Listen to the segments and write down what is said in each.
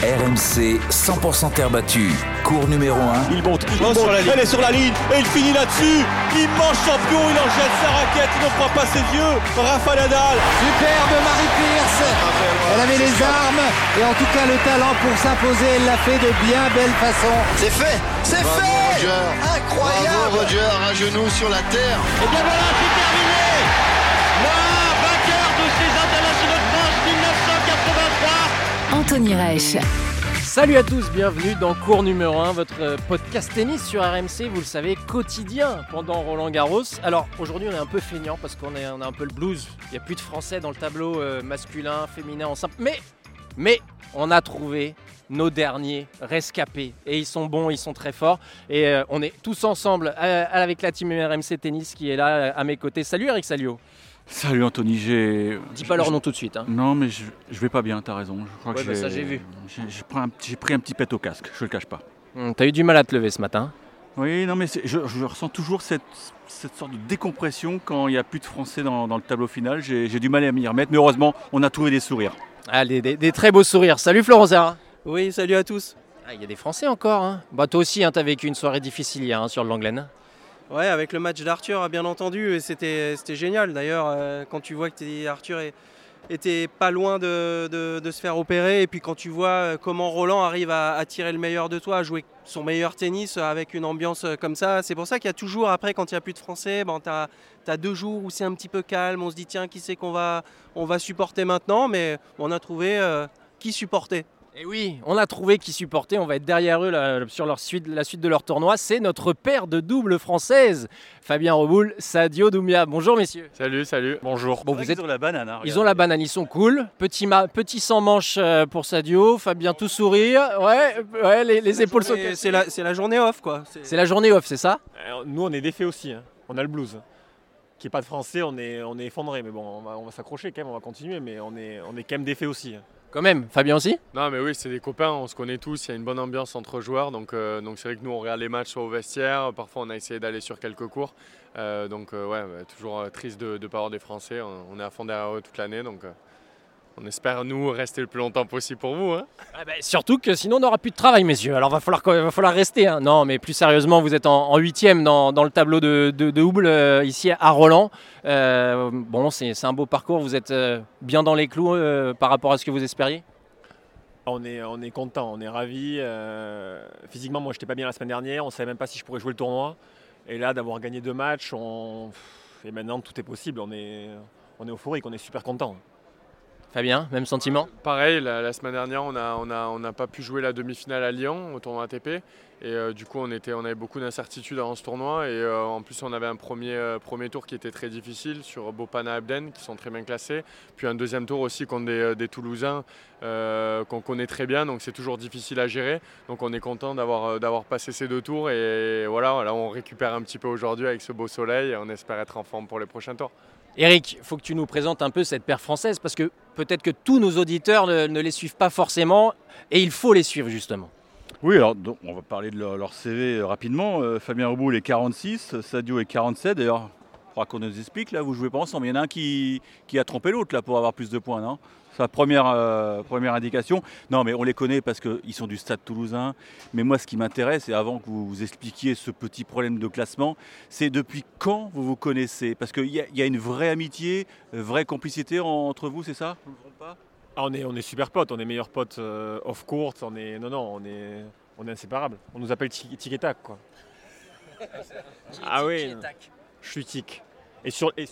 RMC 100% terre battue. Cours numéro 1. Il monte, il monte, sur la ligne. elle est sur la ligne et il finit là-dessus. Immense champion, il en jette sa raquette, il ne croit pas ses yeux. Rafa Nadal. Superbe Marie Pierce. Elle avait les armes et en tout cas le talent pour s'imposer. Elle l'a fait de bien belle façon. C'est fait, c'est fait. Incroyable. Bravo Roger, un genou sur la terre. Et bien voilà, c'est terminé. Anthony Reich. Salut à tous, bienvenue dans Cours numéro 1, votre podcast tennis sur RMC, vous le savez, quotidien pendant Roland Garros. Alors aujourd'hui on est un peu feignant parce qu'on est, a un peu le blues, il n'y a plus de français dans le tableau euh, masculin, féminin, en simple. Mais, mais on a trouvé nos derniers rescapés et ils sont bons, ils sont très forts et euh, on est tous ensemble euh, avec la team RMC Tennis qui est là à mes côtés. Salut Eric Salio. Salut Anthony, j'ai. Dis pas leur nom tout de suite. hein. Non, mais je, je vais pas bien, t'as raison. Je crois Ouais, que bah, ça, j'ai vu. J'ai pris, un, j'ai pris un petit pet au casque, je le cache pas. Hum, T'as eu du mal à te lever ce matin. Oui, non, mais c'est- je, je ressens toujours cette, cette sorte de décompression quand il n'y a plus de Français dans, dans le tableau final. J'ai du mal à m'y remettre, mais heureusement, on a trouvé des sourires. Allez, des, des très beaux sourires. Salut Florent. Oui, salut à tous. Ah, Il y a des Français encore. Hein. Bah, toi aussi, hein, t'as vécu une soirée difficile hier hein, sur le Langlaine. Ouais, avec le match d'Arthur, bien entendu, et c'était génial. D'ailleurs, euh, quand tu vois que Arthur était pas loin de, se faire opérer, et puis quand tu vois euh, comment Roland arrive à, tirer le meilleur de toi, à jouer son meilleur tennis euh, avec une ambiance comme ça, c'est pour ça qu'il y a toujours, après, quand il n'y a plus de Français, ben, tu as, deux jours où c'est un petit peu calme, on se dit, tiens, qui c'est qu'on va, on va supporter maintenant, mais on a trouvé qui supporter. Et oui, on a trouvé qui supportait, on va être derrière eux là, sur leur suite, la suite de leur tournoi. C'est notre paire de double française, Fabien Reboul, Sadio Doumia. Bonjour messieurs. Salut, salut, bonjour. Bon, vous êtes... Ils ont la banane, hein, Ils ont la banane, ils sont cool. Petit, ma... Petit sans manche euh, pour Sadio, Fabien tout sourire. Ouais, ouais les, les épaules sont... C'est la, c'est la journée off, quoi. C'est la journée off, c'est ça Alors, nous, on est défait aussi. hein. On a le blues. Qui est pas de français, on est, on est effondré. Mais bon, on va, on va s'accrocher quand même, on va continuer. Mais on est, on est quand même défait aussi. Quand même, Fabien aussi Non mais oui, c'est des copains, on se connaît tous, il y a une bonne ambiance entre joueurs, donc euh, donc c'est vrai que nous on regarde les matchs soit au vestiaire, parfois on a essayé d'aller sur quelques cours, Euh, donc euh, ouais, toujours triste de ne pas avoir des Français, on, on est à fond derrière eux toute l'année, donc on espère nous rester le plus longtemps possible pour vous. hein. Ah bah, Surtout que sinon on n'aura plus de travail, messieurs. Alors va falloir, va falloir rester. hein. Non, mais plus sérieusement, vous êtes en huitième dans, dans le tableau de, de, de Houble euh, ici à Roland. Euh, bon, c'est un beau parcours. Vous êtes euh, bien dans les clous euh, par rapport à ce que vous espériez? On est, on est content, on est ravis. euh, physiquement, moi, j'étais pas bien la semaine dernière. On savait même pas si je pourrais jouer le tournoi. Et là, d'avoir gagné deux matchs, on... et maintenant tout est possible. On est, on est euphorique, on est super content. Fabien, même sentiment Pareil, la, la semaine dernière, on n'a on a, on pas pu jouer la demi-finale à Lyon au tournoi ATP. Et euh, du coup, on, était, on avait beaucoup d'incertitudes avant ce tournoi. Et euh, en plus, on avait un premier, euh, premier tour qui était très difficile sur Bopana Abden, qui sont très bien classés. Puis un deuxième tour aussi contre des, des Toulousains qu'on connaît très bien. Donc c'est toujours difficile à gérer. Donc on est content d'avoir d'avoir passé ces deux tours. Et voilà, là, on récupère un petit peu aujourd'hui avec ce beau soleil. Et on espère être en forme pour les prochains tours. Eric, faut que tu nous présentes un peu cette paire française parce que peut-être que tous nos auditeurs ne, les suivent pas forcément et il faut les suivre justement. Oui, alors on va parler de leur, CV rapidement. Euh, Fabien Reboul est 46, Sadio est 47. D'ailleurs, il faudra qu'on nous explique, là, vous jouez pas ensemble. Il y en a un qui, qui a trompé l'autre là pour avoir plus de points, non? Sa première, euh, première indication. Non, mais on les connaît parce qu'ils sont du stade toulousain. Mais moi, ce qui m'intéresse, et avant que vous vous expliquiez ce petit problème de classement, c'est depuis quand vous vous connaissez? Parce qu'il y, y a une vraie amitié, une vraie complicité en- entre vous, c'est ça? Je me trompe pas? Ah, on, est, on est super potes, on est meilleurs potes euh, off-court. On est, non, non, on est, on est inséparables. On nous appelle tic et tac, quoi. Ah oui. Je suis tic. Et sur. et-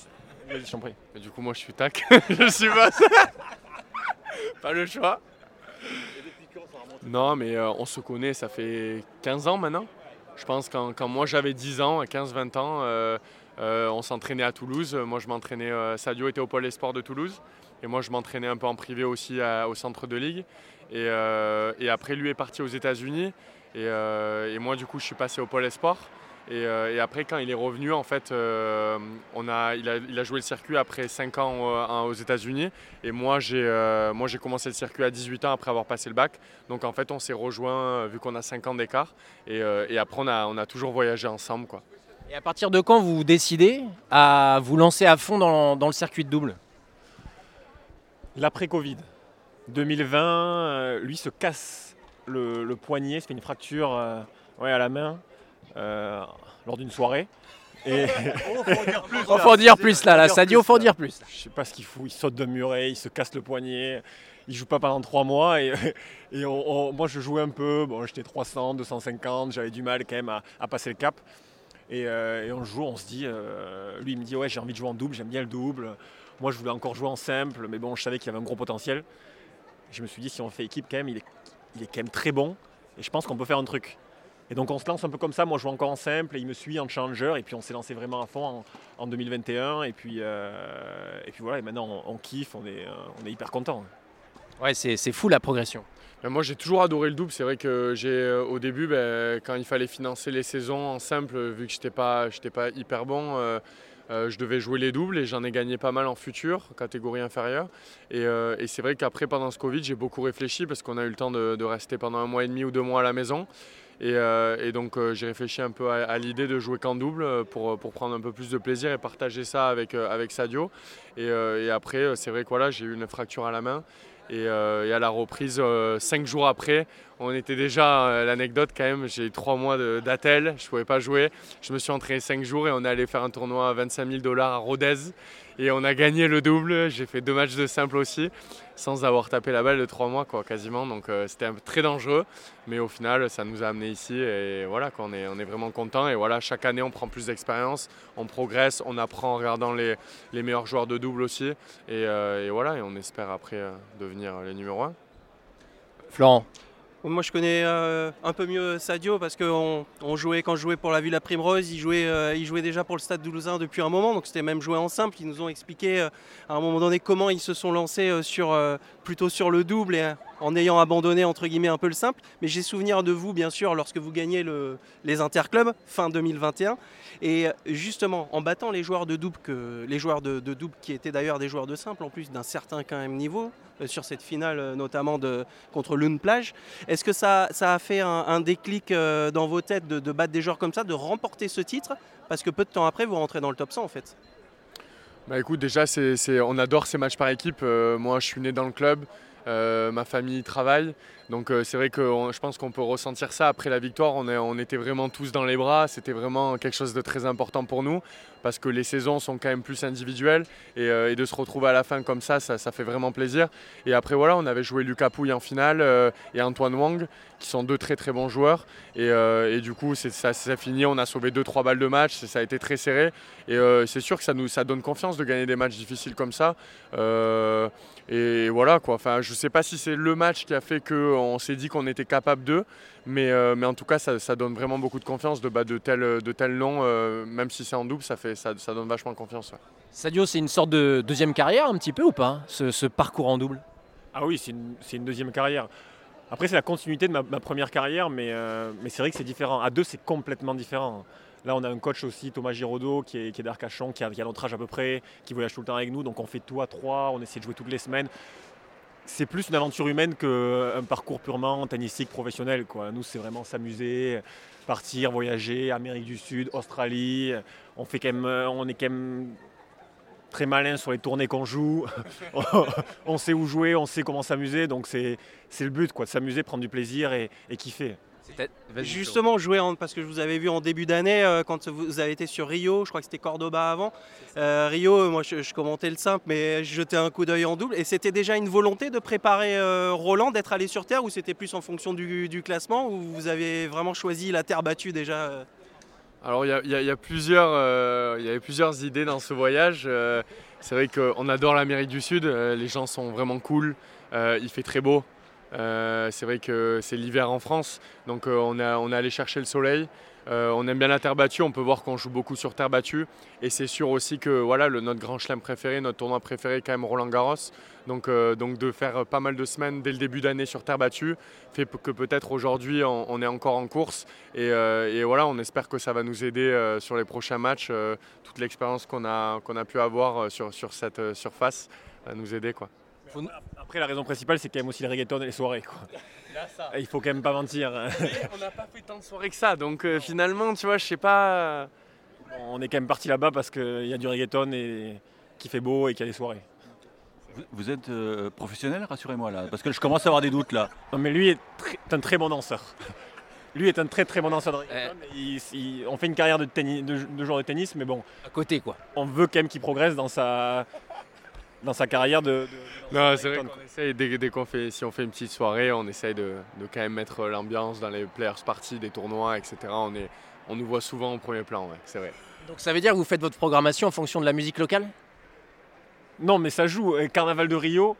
Vas-y, je t'en prie. Du coup, moi, je suis tac. je suis pas. pas le choix. Non, mais euh, on se connaît, ça fait 15 ans maintenant. Je pense quand, quand moi j'avais 10 ans, 15-20 ans, euh, euh, on s'entraînait à Toulouse. Moi, je m'entraînais. Sadio était au pôle Sport de Toulouse. Et moi, je m'entraînais un peu en privé aussi au centre de ligue. Et, et après, lui est parti aux États-Unis. Et, et moi, du coup, je suis passé au pôle Sport. Et, euh, et après, quand il est revenu, en fait, euh, on a, il, a, il a joué le circuit après 5 ans euh, aux États-Unis. Et moi, j'ai euh, moi, j'ai commencé le circuit à 18 ans après avoir passé le bac. Donc, en fait, on s'est rejoints euh, vu qu'on a 5 ans d'écart. Et, euh, et après, on a, on a toujours voyagé ensemble. Quoi. Et à partir de quand vous décidez à vous lancer à fond dans, dans le circuit de double? L'après-Covid. 2020, euh, lui se casse le, le poignet, se fait une fracture euh, ouais, à la main euh, lors d'une soirée. Et Oh, faut en dire plus là, là, Sadio, faut en dire plus. je sais pas ce qu'il fout, il saute d'un muret, il se casse le poignet, il joue pas pendant trois mois et, et on- on- moi je jouais un peu, bon j'étais 300, 250, j'avais du mal quand même à, à passer le cap. Et, euh, et on joue, on se dit, euh, lui il me dit ouais j'ai envie de jouer en double, j'aime bien le double. Moi je voulais encore jouer en simple, mais bon je savais qu'il avait un gros potentiel. Je me suis dit si on fait équipe quand même, il est, il est quand même très bon et je pense qu'on peut faire un truc. Et donc on se lance un peu comme ça, moi je joue encore en simple et il me suit en challenger et puis on s'est lancé vraiment à fond en, en 2021 et puis, euh, et puis voilà, et maintenant on, on kiffe, on est, euh, on est hyper content. Ouais, c'est c'est fou la progression. Ben, moi j'ai toujours adoré le double. C'est vrai que j'ai euh, au début, ben, quand il fallait financer les saisons en simple, vu que j'étais pas, j'étais pas hyper bon, euh, euh, je devais jouer les doubles et j'en ai gagné pas mal en futur, catégorie inférieure. Et, euh, et c'est vrai qu'après pendant ce Covid, j'ai beaucoup réfléchi parce qu'on a eu le temps de, de rester pendant un mois et demi ou deux mois à la maison. Et, euh, et donc euh, j'ai réfléchi un peu à, l'idée de jouer qu'en double euh, pour, pour prendre un peu plus de plaisir et partager ça avec, avec Sadio. Et, après, c'est vrai que voilà, j'ai eu une fracture à la main. Et, à la reprise, cinq jours après, on était déjà, l'anecdote quand même, j'ai trois mois d'attel, je ne pouvais pas jouer. Je me suis entraîné cinq jours et on est allé faire un tournoi à 25 000 dollars à Rodez. Et on a gagné le double. J'ai fait deux matchs de simple aussi, sans avoir tapé la balle de trois mois, quoi, quasiment. Donc euh, c'était très dangereux. Mais au final, ça nous a amené ici. Et voilà, quoi, on, est, on est vraiment content. Et voilà, chaque année, on prend plus d'expérience, on progresse, on apprend en regardant les, meilleurs joueurs de double aussi. Et, euh, voilà, et on espère après euh, devenir les numéros 1. Florent, Moi, je connais euh, un peu mieux Sadio parce que on, on jouait, quand je jouais pour la Villa Primrose, il jouait, euh, il jouait déjà pour le Stade Toulousain depuis un moment. Donc, c'était même joué en simple. Ils nous ont expliqué euh, à un moment donné comment ils se sont lancés plutôt sur le double et en ayant abandonné entre guillemets un peu le simple. Mais j'ai souvenir de vous, bien sûr, lorsque vous gagnez le- les interclubs fin 2021. Et justement, en battant les joueurs de double, les joueurs de, double qui étaient d'ailleurs des joueurs de simple en plus d'un certain quand niveau, euh, sur cette finale euh, notamment contre Lune Plage, est-ce que ça, a fait un, déclic euh, dans vos têtes de, battre des joueurs comme ça, de remporter ce titre? Parce que peu de temps après, vous rentrez dans le top 100 en fait. Bah écoute, déjà, c'est, on adore ces matchs par équipe. Moi, je suis né dans le club, ma famille travaille. Donc euh, c'est vrai que je pense qu'on peut ressentir ça après la victoire. On, était vraiment tous dans les bras. C'était vraiment quelque chose de très important pour nous parce que les saisons sont quand même plus individuelles et, euh, de se retrouver à la fin comme ça, ça, ça fait vraiment plaisir. Et après voilà, on avait joué Lucas Pouille en finale euh, et Antoine Wang qui sont deux très très bons joueurs. Et, du coup, ça s'est fini. On a sauvé 2-3 balles de match. Ça a été très serré. Et c'est sûr que ça nous ça donne confiance de gagner des matchs difficiles comme ça. Et voilà quoi. Enfin, je sais pas si c'est le match qui a fait qu'on s'est dit qu'on était capable d'eux, mais, euh, mais en tout cas, ça, ça donne vraiment beaucoup de confiance de battre de tels de tels noms, euh, même si c'est en double, ça fait ça, ça donne vachement confiance. ouais. Sadio, c'est une sorte de deuxième carrière un petit peu ou pas, ce, ce parcours en double? Ah oui, c'est une, deuxième carrière. Après, c'est la continuité de ma, ma première carrière, mais, euh, mais c'est vrai que c'est différent. À deux, c'est complètement différent. Là, on a un coach aussi, Thomas Giraudot, qui est, qui est d'Arcachon, qui a, qui a notre âge à peu près, qui voyage tout le temps avec nous. Donc on fait tout à trois, on essaie de jouer toutes les semaines. C'est plus une aventure humaine qu'un parcours purement tennistique professionnel. Quoi. Nous, c'est vraiment s'amuser, partir, voyager, Amérique du Sud, Australie. On, fait quand même, on est quand même très malin sur les tournées qu'on joue. on sait où jouer, on sait comment s'amuser. Donc c'est le but, quoi, de s'amuser, prendre du plaisir et, et kiffer. Justement, jouer en, parce que je vous avais vu en début d'année, euh, quand vous avez été sur Rio, je crois que c'était Cordoba avant. Euh, Rio, euh, moi je, je commentais le simple, mais je jetais un coup d'œil en double. Et c'était déjà une volonté de préparer euh, Roland, d'être allé sur Terre, ou c'était plus en fonction du, du classement, ou vous avez vraiment choisi la terre battue déjà Alors il y y a- il y a plusieurs, euh, il y avait plusieurs idées dans ce voyage. Euh, c'est vrai qu'on adore l'Amérique du Sud, euh, les gens sont vraiment cool, euh, il fait très beau. Euh, c'est vrai que c'est l'hiver en France, donc euh, on, a- on est allé chercher le soleil. Euh, on aime bien la terre battue, on peut voir qu'on joue beaucoup sur terre battue. Et c'est sûr aussi que voilà, notre grand chelem préféré, notre tournoi préféré est quand même Roland Garros. Donc, de faire pas mal de semaines dès le début d'année sur terre battue fait que peut-être aujourd'hui on, est encore en course. Et, voilà, on espère que ça va nous aider sur les prochains matchs. toute l'expérience qu'on a, a pu avoir sur, cette surface va nous aider. Quoi. Après, la raison principale, c'est quand même aussi le reggaeton et les soirées. Quoi. Il faut quand même pas mentir. on n'a pas fait tant de soirées que ça, donc euh, finalement, tu vois, je sais pas. On est quand même parti là-bas parce qu'il y a du reggaeton et qui fait beau et qu'il y a des soirées. Vous êtes euh, professionnel, rassurez-moi là, parce que je commence à avoir des doutes là. Non, mais lui est, très- un très bon danseur. Lui est un très très bon danseur de reggaeton. Il- il- on fait une carrière de, tennis, de, de joueur de tennis, mais bon, À côté, quoi. on veut quand même qu'il progresse dans sa, dans sa carrière de. de- de Non, c'est vrai reggaeton, qu'on essaye, dès, dès qu'on fait, si on fait une petite soirée, on essaye de, de quand même mettre l'ambiance dans les players parties des tournois, etc. On, est, on nous voit souvent au premier plan, ouais, c'est vrai. Donc ça veut dire que vous faites votre programmation en fonction de la musique locale? Non, mais ça joue. Carnaval de Rio,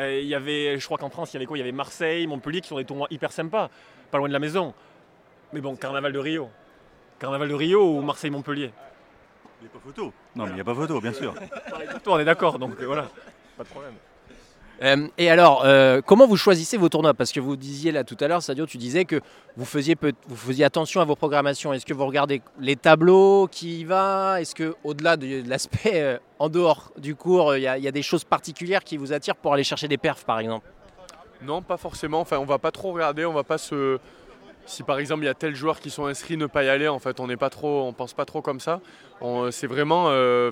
euh, il y avait, je crois qu'en France, il y avait quoi? Il y avait Marseille, Montpellier qui sont des tournois hyper sympas, pas loin de la maison. Mais bon, Carnaval de Rio. Carnaval de Rio ou Marseille-Montpellier Il n'y a pas photo. Non, mais il n'y a pas photo, bien sûr. Toi, on est d'accord, donc euh, voilà, pas de problème. Euh, et alors, euh, comment vous choisissez vos tournois? Parce que vous disiez là tout à l'heure, Sadio, tu disais que vous faisiez, peu- vous faisiez attention à vos programmations. Est-ce que vous regardez les tableaux qui y va? Est-ce que au-delà de, de l'aspect euh, en dehors du cours, il y, a- il y a des choses particulières qui vous attirent pour aller chercher des perfs, par exemple? Non, pas forcément. Enfin, on va pas trop regarder. On va pas se. Si par exemple il y a tel joueur qui sont inscrits, ne pas y aller. En fait, on n'est pas trop, on pense pas trop comme ça. On- C'est vraiment, euh,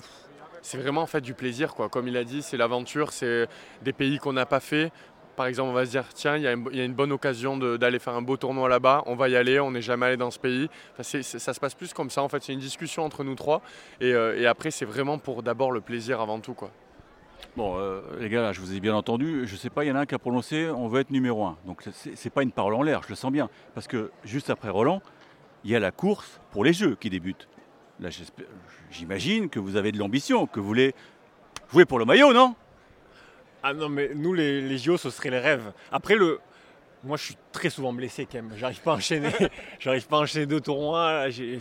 c'est vraiment en fait du plaisir, quoi. Comme il a dit, c'est l'aventure, c'est des pays qu'on n'a pas fait. Par exemple, on va se dire tiens, il y, a une- bonne occasion d'aller faire un beau tournoi là-bas. On va y aller. On n'est jamais allé dans ce pays. Ça se passe plus comme ça. En fait, c'est une discussion entre nous trois. Et, euh, et après, c'est vraiment pour d'abord le plaisir avant tout, quoi. Bon, euh, les gars, je vous ai bien entendu. Je sais pas, il y en a un qui a prononcé on veut être numéro un. Donc, c'est pas une parole en l'air, je le sens bien. Parce que juste après Roland, il y a la course pour les Jeux qui débute. Là, j'imagine que vous avez de l'ambition, que vous voulez jouer pour le maillot, non? Ah non, mais nous, les, les JO, ce serait les rêves. Après, le... moi, je suis très souvent blessé quand même. J'arrive pas à enchaîner, j'arrive pas à enchaîner deux tournois. Je...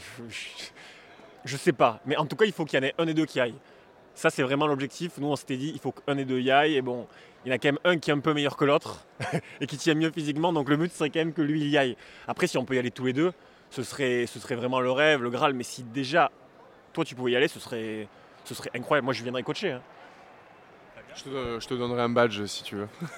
sais pas. Mais en tout cas, il faut qu'il y en ait un des deux qui aille. Ça, c'est vraiment l'objectif. Nous, on s'était dit, il faut qu'un des deux y aille. Et bon, il y en a quand même un qui est un peu meilleur que l'autre et qui tient mieux physiquement. Donc le but serait quand même que lui il y aille. Après, si on peut y aller tous les deux, ce serait, ce serait vraiment le rêve, le Graal. Mais si déjà, toi, tu pouvais y aller, ce serait, ce serait incroyable. Moi, je viendrais coacher. hein. Je te, je te donnerai un badge si tu veux.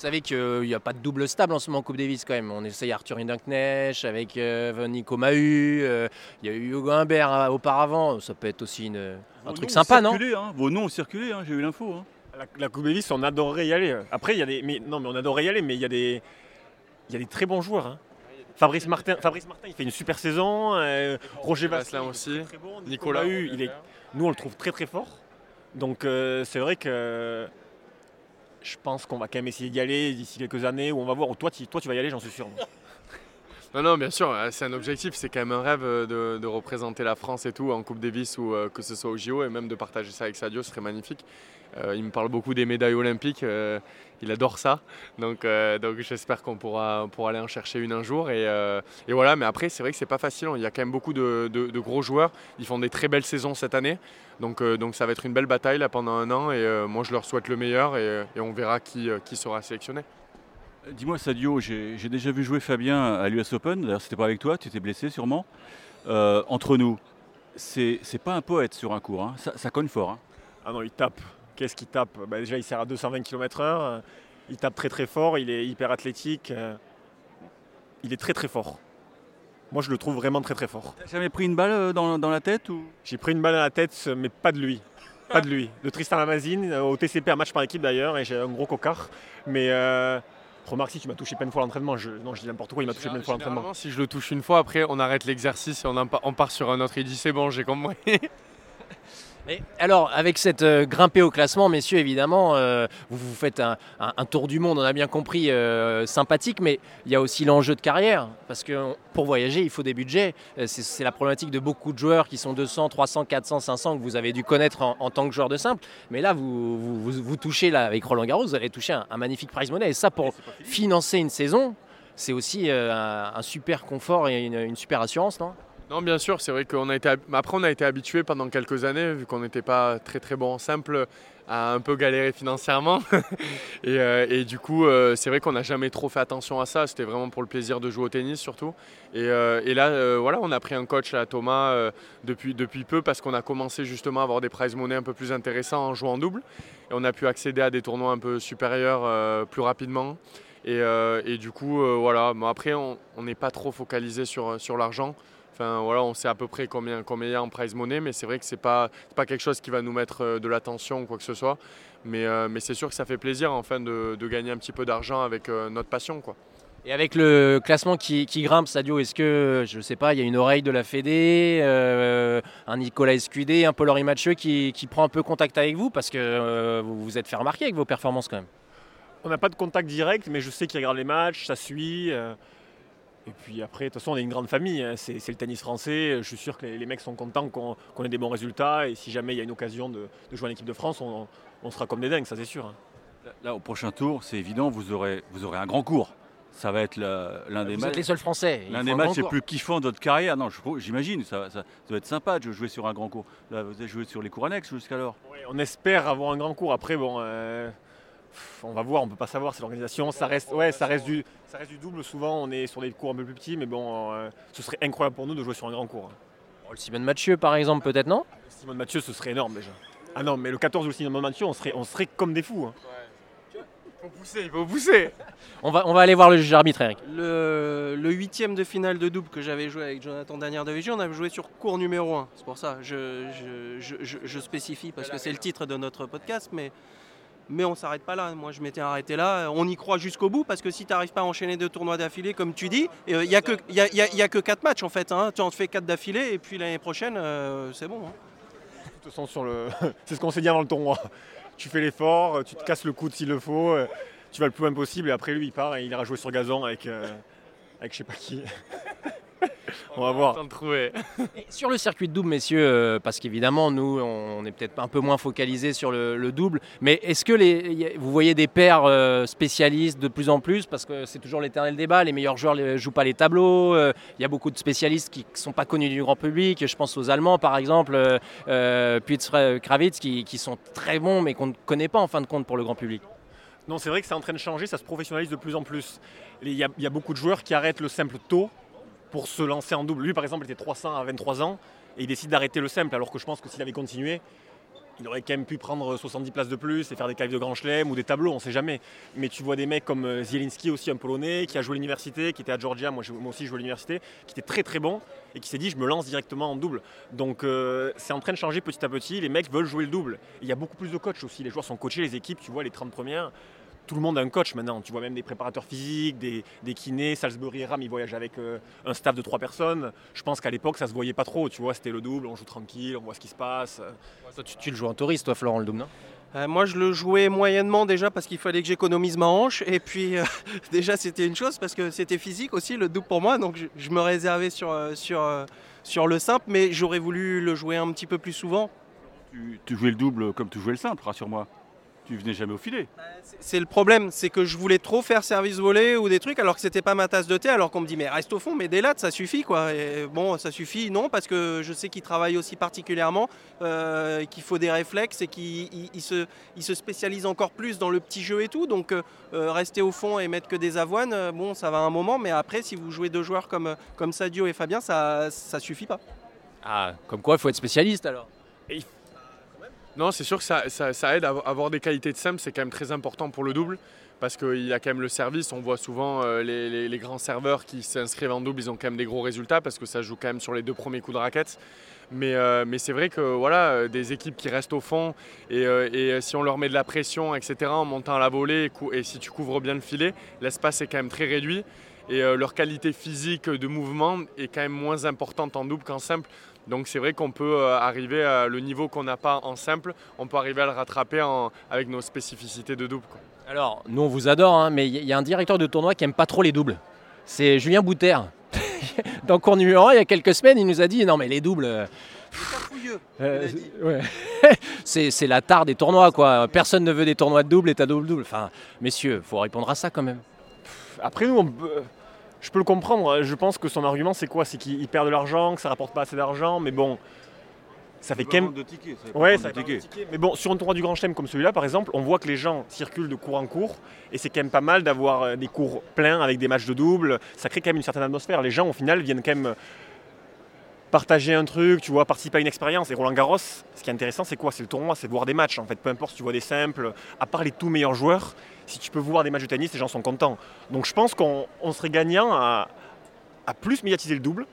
Vous savez qu'il n'y a pas de double stable en ce moment en Coupe Davis quand même. On essaye Arthur Hindenknecht avec euh, Nico Mahu. euh, Il y a eu Hugo Humbert euh, auparavant. Ça peut être aussi une- un truc sympa, non? hein. Vos noms ont circulé, hein, j'ai eu l'info. hein. La, la Coupe Davis, on adorerait y aller. Après, il y a des. Mais, non, mais on adorerait y aller, mais il y a des. Il y a des très bons joueurs. hein. Fabrice Martin, Fabrice Martin, il fait une super saison. euh, Roger Vasselin aussi. très bon. Nicolas. Mahut, il est, nous, on le trouve très très fort. Donc, euh, c'est vrai que je pense qu'on va quand même essayer d'y aller d'ici quelques années où on va voir. Toi, tu, toi, tu vas y aller, j'en suis sûr. Non, non, bien sûr, euh, c'est un objectif, c'est quand même un rêve euh, de, représenter la France et tout en Coupe Davis ou euh, que ce soit au JO et même de partager ça avec Sadio, ce serait magnifique. Il me parle beaucoup des médailles olympiques, il adore ça, donc, donc j'espère qu'on pourra, on pourra aller en chercher une un jour. Et, et voilà, mais après, c'est vrai que c'est pas facile, il y a quand même beaucoup de, de- gros joueurs, ils font des très belles saisons cette année, donc, donc ça va être une belle bataille là, pendant un an et moi je leur souhaite le meilleur et, et on verra qui, qui sera sélectionné. Dis-moi, Sadio, j'ai déjà vu jouer Fabien à l'US Open. D'ailleurs, c'était pas avec toi, tu étais blessé sûrement. Euh, entre nous, c'est pas un poète sur un cours, hein. ça, ça cogne fort. hein. Ah non, il tape. Qu'est-ce qu'il tape? Bah, Déjà, il sert à 220 km/h. Il tape très très fort. Il est hyper athlétique. euh, Il est très très fort. Moi, je le trouve vraiment très très fort. T'as jamais pris une balle euh, dans, dans la tête ou? J'ai pris une balle à la tête, mais pas de lui. Pas de lui. De Tristan Lamazine, au TCP, un match par équipe d'ailleurs, et j'ai un gros cocard. Mais euh, remarque, si tu m'as touché plein de fois l'entraînement. Je... Non, je dis n'importe quoi, il m'a touché plein de fois l'entraînement. Si je le touche une fois, après on arrête l'exercice et on part sur un autre. Il dit c'est bon, j'ai compris. Et alors, avec cette euh, grimpée au classement, messieurs, évidemment, euh, vous vous faites un, un- un tour du monde, on a bien compris, euh, sympathique, mais il y a aussi l'enjeu de carrière, parce que on- pour voyager, il faut des budgets. C'est la problématique de beaucoup de joueurs qui sont 200, 300, 400, 500, que vous avez dû connaître en, en tant que joueur de simple. Mais là, vous, vous, vous- vous touchez, là, avec Roland Garros, vous allez toucher un, un magnifique prize money. Et ça, pour financer une saison, c'est aussi un, un super confort et une, une super assurance, non? Non, bien sûr, c'est vrai qu'on a été. Après, on a été habitué pendant quelques années, vu qu'on n'était pas très très bon en simple, à un peu galérer financièrement. et, euh, et du coup, euh, c'est vrai qu'on n'a jamais trop fait attention à ça. C'était vraiment pour le plaisir de jouer au tennis surtout. Et, euh, là, voilà, on a pris un coach à Thomas depuis, peu parce qu'on a commencé justement à avoir des prize money un peu plus intéressants en jouant en double. Et on a pu accéder à des tournois un peu supérieurs plus rapidement. Et, du coup, voilà. Après, on n'est pas trop focalisé sur l'argent. Enfin, voilà, on sait à peu près combien, combien il y a en prize money, mais c'est vrai que ce n'est pas, pas quelque chose qui va nous mettre euh, de l'attention ou quoi que ce soit. Mais, euh, mais c'est sûr que ça fait plaisir enfin, de, de gagner un petit peu d'argent avec euh, notre passion. Quoi. Et avec le classement qui, qui grimpe, Sadio, est-ce que, je ne sais pas, il y a une oreille de la Fédé, euh, un Nicolas Escudé, un Paul-Henri Mathieu qui, qui, prend un peu contact avec vous? Parce que euh, vous vous êtes fait remarquer avec vos performances quand même. On n'a pas de contact direct, mais je sais qu'il regarde les matchs, ça suit. Euh, et puis après, de toute façon, on est une grande famille. Hein, c'est le tennis français. Je suis sûr que les, les mecs sont contents qu'on qu ait des bons résultats. Et si jamais il y a une occasion de, de jouer en équipe de France, on, on, sera comme des dingues, ça c'est sûr. Hein. Là, au prochain tour, c'est évident, vous aurez, vous aurez un grand cours ça va être l'un des Vous matchs. êtes les seuls Français. L'un des matchs les plus kiffants de votre carrière. Non, j'imagine, ça, ça, ça, doit être sympa de jouer sur un grand cours. Là, vous avez joué sur les cours annexes jusqu'alors. Oui, on espère avoir un grand cours. Après, bon, euh, on va voir, on peut pas savoir. C'est l'organisation. Ça reste, ouais, ça reste du, ça reste du double. Souvent, on est sur des cours un peu plus petits, mais bon, euh, ce serait incroyable pour nous de jouer sur un grand cours. Bon, le Simone Mathieu, par exemple, peut-être non? Le Simone Mathieu, ce serait énorme déjà. Ah non, mais le 14 ou le Simone Mathieu, on serait, on serait comme des fous. Hein. Il faut pousser, il faut pousser. On va, on va aller voir le juge arbitre, Eric. Le, le huitième de finale de double que j'avais joué avec Jonathan Danière de Vigie, on avait joué sur cours numéro 1. C'est pour ça je, je, je, je spécifie parce que c'est le titre de notre podcast, mais, mais on s'arrête pas là. Moi, je m'étais arrêté là. On y croit jusqu'au bout parce que si tu n'arrives pas à enchaîner deux tournois d'affilée, comme tu dis, il n'y a, y a, que 4 matchs en fait. Hein. Tu en fais 4 d'affilée et puis l'année prochaine, euh, c'est bon. Hein. De toute façon, sur le... c'est ce qu'on s'est dit avant le tournoi. Tu fais l'effort, tu te casses le coude s'il le faut tu vas le plus loin possible et après lui il part et il ira jouer sur gazon avec, euh, avec je sais pas qui. on va voir. Sur le circuit de double, messieurs, euh, parce qu'évidemment, nous, on est peut-être un peu moins focalisé sur le, le double, mais est-ce que les, vous voyez des paires euh, spécialistes de plus en plus? Parce que c'est toujours l'éternel débat, les meilleurs joueurs ne jouent pas les tableaux, il euh, y a beaucoup de spécialistes qui ne sont pas connus du grand public, je pense aux Allemands par exemple, euh, puis Kravitz, qui, qui sont très bons, mais qu'on ne connaît pas en fin de compte pour le grand public. Non, c'est vrai que c'est en train de changer, ça se professionnalise de plus en plus. Il y, y, a beaucoup de joueurs qui arrêtent le simple tôt pour se lancer en double. Lui, par exemple, il était 300 à 23 ans et il décide d'arrêter le simple, alors que je pense que s'il avait continué, il aurait quand même pu prendre 70 places de plus et faire des qualifs de grand chelem ou des tableaux, on ne sait jamais. Mais tu vois des mecs comme Zielinski aussi, un polonais, qui a joué l'université, qui était à Georgia, moi, moi aussi je joué à l'université, qui était très très bon et qui s'est dit je me lance directement en double. Donc euh, c'est en train de changer petit à petit, les mecs veulent jouer le double. Il y a beaucoup plus de coachs aussi, les joueurs sont coachés, les équipes, tu vois, les 30 premières. Tout le monde a un coach maintenant. Tu vois même des préparateurs physiques, des, des kinés. Salisbury et Ram, ils voyagent avec euh, un staff de trois personnes. Je pense qu'à l'époque, ça se voyait pas trop. Tu vois, c'était le double, on joue tranquille, on voit ce qui se passe. Toi, tu, tu, le joues en touriste, toi, Florent, le double, non? Euh, moi, je le jouais moyennement déjà parce qu'il fallait que j'économise ma hanche. Et puis, euh, déjà, c'était une chose parce que c'était physique aussi, le double pour moi. Donc, je, je me réservais sur, sur, sur le simple, mais j'aurais voulu le jouer un petit peu plus souvent. Tu, tu jouais le double comme tu jouais le simple, rassure-moi tu venais jamais au filet. C'est le problème, c'est que je voulais trop faire service volé ou des trucs alors que c'était pas ma tasse de thé, alors qu'on me dit mais reste au fond, mais des lattes ça suffit quoi. Et bon, ça suffit, non, parce que je sais qu'il travaille aussi particulièrement, euh, qu'il faut des réflexes et qu'il il se, il se, spécialise encore plus dans le petit jeu et tout. Donc euh, rester au fond et mettre que des avoines, euh, bon, ça va un moment, mais après, si vous jouez deux joueurs comme, comme Sadio et Fabien, ça, ça suffit pas. Ah, comme quoi, il faut être spécialiste alors. Et non, c'est sûr que ça, aide à avoir des qualités de simple, c'est quand même très important pour le double parce qu'il y a quand même le service. On voit souvent euh, les, grands serveurs qui s'inscrivent en double, ils ont quand même des gros résultats parce que ça joue quand même sur les deux premiers coups de raquette. Mais, euh, c'est vrai que voilà, des équipes qui restent au fond et, euh, si on leur met de la pression, etc., en montant à la volée et, si tu couvres bien le filet, l'espace est quand même très réduit et euh, leur qualité physique de mouvement est quand même moins importante en double qu'en simple. Donc c'est vrai qu'on peut euh, arriver à le niveau qu'on n'a pas en simple, on peut arriver à le rattraper en, avec nos spécificités de double. Quoi. Alors, nous on vous adore, hein, mais il y a un directeur de tournoi qui aime pas trop les doubles. C'est Julien Bouter. Dans cours numéro 1, il y a quelques semaines, il nous a dit non mais les doubles. Euh, euh, ouais. c'est la tare des tournois quoi. Personne ne veut des tournois de double et t'as double double. Enfin, messieurs, faut répondre à ça quand même. Après nous, on peut je peux le comprendre. Je pense que son argument, c'est quoi? C'est qu'il perd de l'argent, que ça rapporte pas assez d'argent, mais bon. Ça fait quand même. De tickets, ça ouais, ça fait tickets. Mais bon, sur un tournoi du Grand Chelem comme celui-là, par exemple, on voit que les gens circulent de cours en cours, et c'est quand même pas mal d'avoir des cours pleins avec des matchs de double. Ça crée quand même une certaine atmosphère. Les gens, au final, viennent quand même partager un truc, tu vois, participer à une expérience. Et Roland Garros, ce qui est intéressant, c'est quoi? C'est le tournoi, c'est de voir des matchs. En fait, peu importe si tu vois des simples, à part les tout meilleurs joueurs, si tu peux voir des matchs de tennis, les gens sont contents. Donc je pense qu'on serait gagnant à, plus médiatiser le double,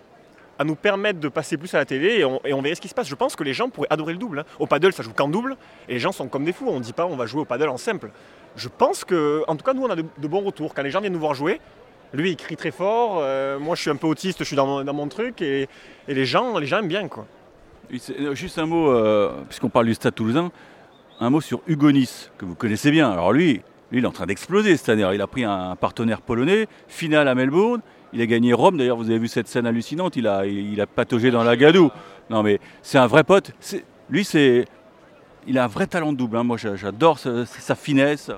à nous permettre de passer plus à la télé et on, verrait ce qui se passe. Je pense que les gens pourraient adorer le double. hein. Au paddle, ça joue qu'en double et les gens sont comme des fous. On ne dit pas on va jouer au paddle en simple. Je pense que, en tout cas, nous, on a de, bons retours. Quand les gens viennent nous voir jouer, lui, il crie très fort. euh, moi, je suis un peu autiste, je suis dans mon, truc et, les, gens, les gens aiment bien. Euh, Juste un mot, euh, puisqu'on parle du Stade toulousain, un mot sur Hugo Nice, que vous connaissez bien. Alors lui, lui il est en train d'exploser cette année. Alors, il a pris un partenaire polonais, finale à Melbourne. Il a gagné Rome. D'ailleurs, vous avez vu cette scène hallucinante. Il a, il pataugé dans la gadoue. Non, mais c'est un vrai pote. Lui, c'est, il a un vrai talent de double. hein. Moi, j'a- j'adore sa finesse.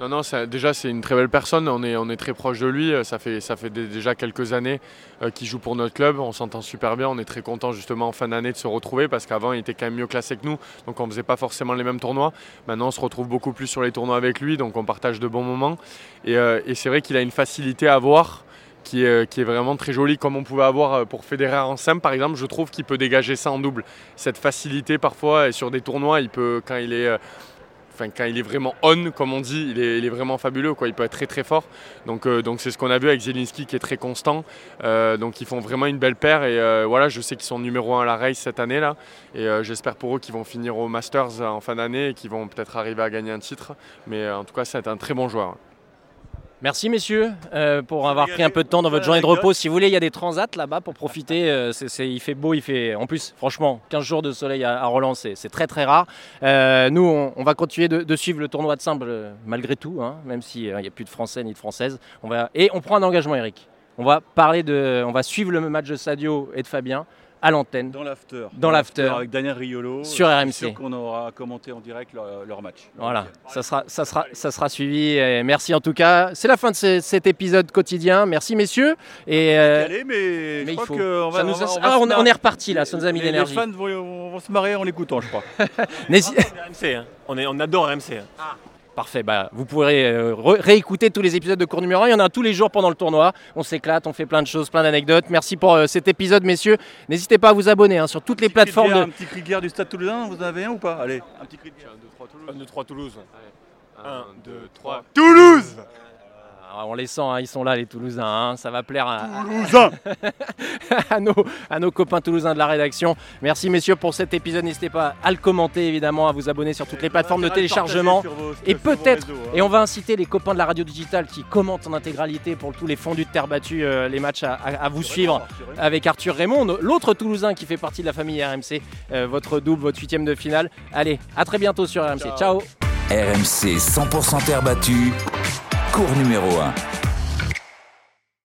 Non, non, déjà c'est une très belle personne, on est, on est très proche de lui, Euh, ça fait, ça fait dé- déjà quelques années euh, qu'il joue pour notre club, on s'entend super bien, on est très content justement en fin d'année de se retrouver parce qu'avant il était quand même mieux classé que nous, donc on ne faisait pas forcément les mêmes tournois. Maintenant on se retrouve beaucoup plus sur les tournois avec lui, donc on partage de bons moments. Et, euh, c'est vrai qu'il a une facilité à voir qui est, vraiment très jolie, comme on pouvait avoir pour Federer en simple par exemple, je trouve qu'il peut dégager ça en double. Cette facilité parfois, et sur des tournois, il peut, quand il est... quand il est vraiment on, comme on dit, il est, vraiment fabuleux. Quoi. Il peut être très très fort. Donc euh, donc c'est ce qu'on a vu avec Zelinski qui est très constant. Euh, donc ils font vraiment une belle paire. Et euh, voilà, je sais qu'ils sont numéro 1 à la race cette année là. Et j'espère pour eux qu'ils vont finir au Masters en fin d'année et qu'ils vont peut-être arriver à gagner un titre. Mais en tout cas, c'est un très bon joueur. Merci messieurs euh, pour avoir pris un peu de temps dans votre journée de repos. Si vous voulez, il y a des transats là-bas pour profiter. Euh, il fait beau, il fait. En plus, franchement, 15 jours de soleil à, à Roland, c'est très très rare. Euh, nous, on, on va continuer de, de suivre le tournoi de simple malgré tout, hein, même s'il n'y a plus de Français ni de Françaises. On va... Et on prend un engagement, Eric. On va parler de, on va suivre le match de Sadio et de Fabien à l'antenne. Dans l'after. Dans l'after. Avec Daniel Riolo. Sur RMC. sûr qu'on aura commenté en direct leur, leur match. Voilà, ça sera, ça sera, ça sera suivi. Et merci en tout cas. C'est la fin de ce- cet épisode quotidien. Merci messieurs. Et euh, Allez, mais, mais je il crois faut- qu'on va, ça nous on va- a- on va Ah, se on, marrer. on est reparti là, ça nous a mis Les- l'énergie. Les fans vont, vont se marrer en l'écoutant, je crois. RMC, hein. on, est, on adore RMC. hein. Parfait, bah, vous pourrez euh, réécouter tous les épisodes de cours numéro 1. Il y en a tous les jours pendant le tournoi. On s'éclate, on fait plein de choses, plein d'anecdotes. Merci pour euh, cet épisode, messieurs. N'hésitez pas à vous abonner hein, sur toutes les plateformes. Guerre, De... Un petit cri de guerre du Stade Toulousain, vous en avez un ou pas? Allez, un petit cri de guerre. 1, 2, 3 Toulouse. 1, 2, 3. Toulouse Ah, on les sent, hein, ils sont là les Toulousains. hein. Ça va plaire à, à nos, à nos copains toulousains de la rédaction. Merci messieurs pour cet épisode. N'hésitez pas à le commenter évidemment, à vous abonner sur toutes les plateformes de téléchargement. Et peut-être, et on va inciter les copains de la radio digitale qui commentent en intégralité pour tous les fondus de terre battue, euh, les matchs à, à- à vous suivre avec Arthur Raymond, l'autre Toulousain qui fait partie de la famille RMC, euh, votre double, votre huitième de finale. Allez, à très bientôt sur RMC. Ciao. RMC 100% terre battue, cours numéro 1.